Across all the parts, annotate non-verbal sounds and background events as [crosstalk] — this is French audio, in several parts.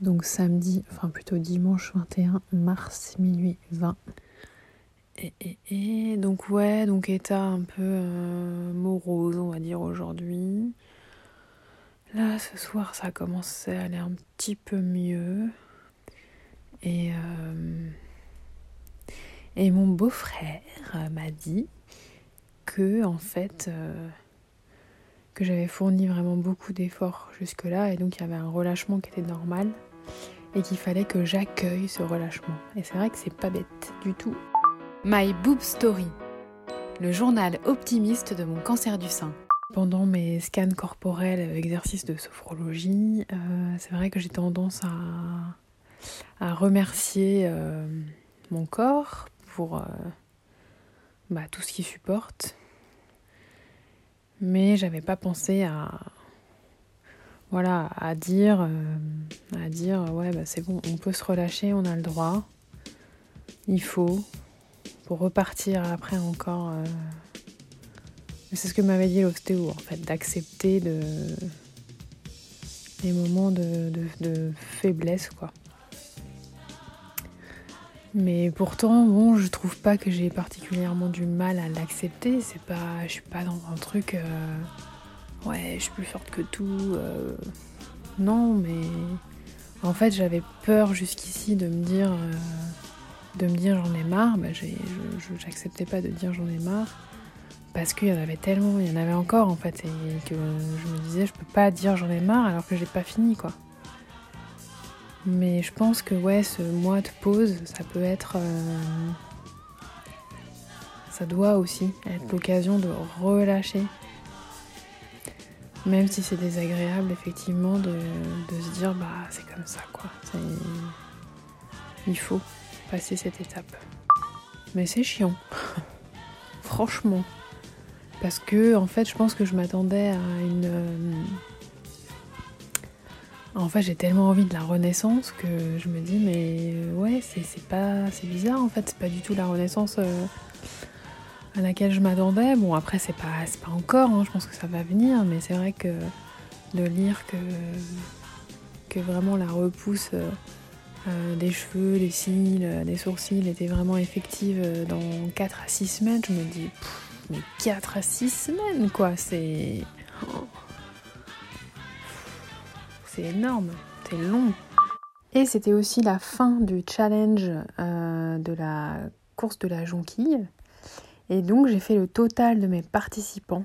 Donc samedi, enfin plutôt dimanche 21 mars, minuit 20. Et, donc ouais, donc état un peu euh, morose, on va dire aujourd'hui. Là, ce soir, ça a commencé à aller un petit peu mieux. Et, euh, et mon beau-frère m'a dit que, en fait, euh, que j'avais fourni vraiment beaucoup d'efforts jusque-là et donc il y avait un relâchement qui était normal et qu'il fallait que j'accueille ce relâchement. Et c'est vrai que c'est pas bête du tout. My Boob Story, le journal optimiste de mon cancer du sein. Pendant mes scans corporels, exercices de sophrologie, euh, c'est vrai que j'ai tendance à, remercier euh, mon corps pour euh, bah, tout ce qu'il supporte. Mais j'avais pas pensé à voilà à dire à dire ouais bah c'est bon on peut se relâcher on a le droit. Il faut pour repartir après encore c'est ce que m'avait dit l'ostéo en fait d'accepter de des moments de, de, de faiblesse quoi. Mais pourtant, bon, je trouve pas que j'ai particulièrement du mal à l'accepter. C'est pas, je suis pas dans un truc, euh, ouais, je suis plus forte que tout. Euh, non, mais en fait, j'avais peur jusqu'ici de me dire, euh, de me dire j'en ai marre. Bah, j'acceptais pas de dire j'en ai marre parce qu'il y en avait tellement, il y en avait encore en fait, et que je me disais je peux pas dire j'en ai marre alors que j'ai pas fini quoi. Mais je pense que ouais, ce mois de pause, ça peut être. Euh, ça doit aussi être l'occasion de relâcher. Même si c'est désagréable, effectivement, de, de, se dire, bah c'est comme ça quoi. Il faut passer cette étape. Mais c'est chiant. [laughs] Franchement. Parce que, en fait, je pense que je m'attendais à une. Euh, en fait, j'ai tellement envie de la renaissance que je me dis, mais ouais, c'est pas. C'est bizarre en fait, c'est pas du tout la renaissance euh, à laquelle je m'attendais. Bon, après, c'est pas, pas encore, hein, je pense que ça va venir, mais c'est vrai que de lire que, que vraiment la repousse euh, euh, des cheveux, des cils, des sourcils était vraiment effective dans 4 à 6 semaines, je me dis, mais 4 à 6 semaines quoi, c'est. C'est énorme, c'est long. Et c'était aussi la fin du challenge euh, de la course de la jonquille. Et donc j'ai fait le total de mes participants.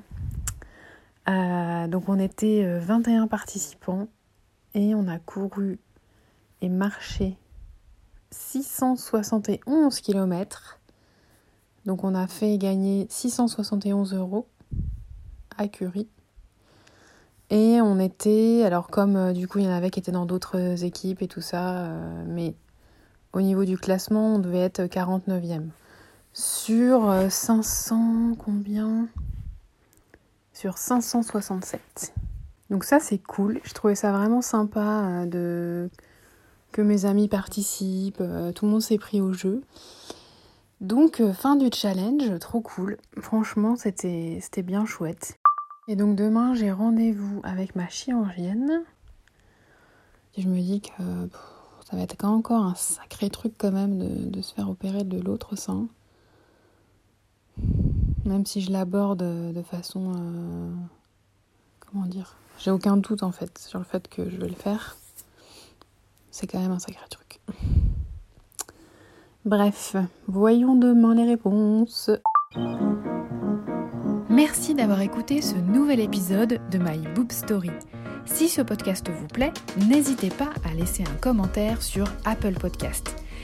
Euh, donc on était 21 participants et on a couru et marché 671 km. Donc on a fait gagner 671 euros à Curie. Et on était, alors comme euh, du coup il y en avait qui étaient dans d'autres équipes et tout ça, euh, mais au niveau du classement on devait être 49e. Sur 500, euh, combien? Sur 567. Donc ça c'est cool, je trouvais ça vraiment sympa de que mes amis participent, tout le monde s'est pris au jeu. Donc fin du challenge, trop cool. Franchement c'était bien chouette. Et donc demain, j'ai rendez-vous avec ma chirurgienne. Et je me dis que ça va être encore un sacré truc quand même de, se faire opérer de l'autre sein. Même si je l'aborde de façon... Euh, comment dire J'ai aucun doute en fait sur le fait que je vais le faire. C'est quand même un sacré truc. Bref, voyons demain les réponses. Merci d'avoir écouté ce nouvel épisode de My Boob Story. Si ce podcast vous plaît, n'hésitez pas à laisser un commentaire sur Apple Podcast.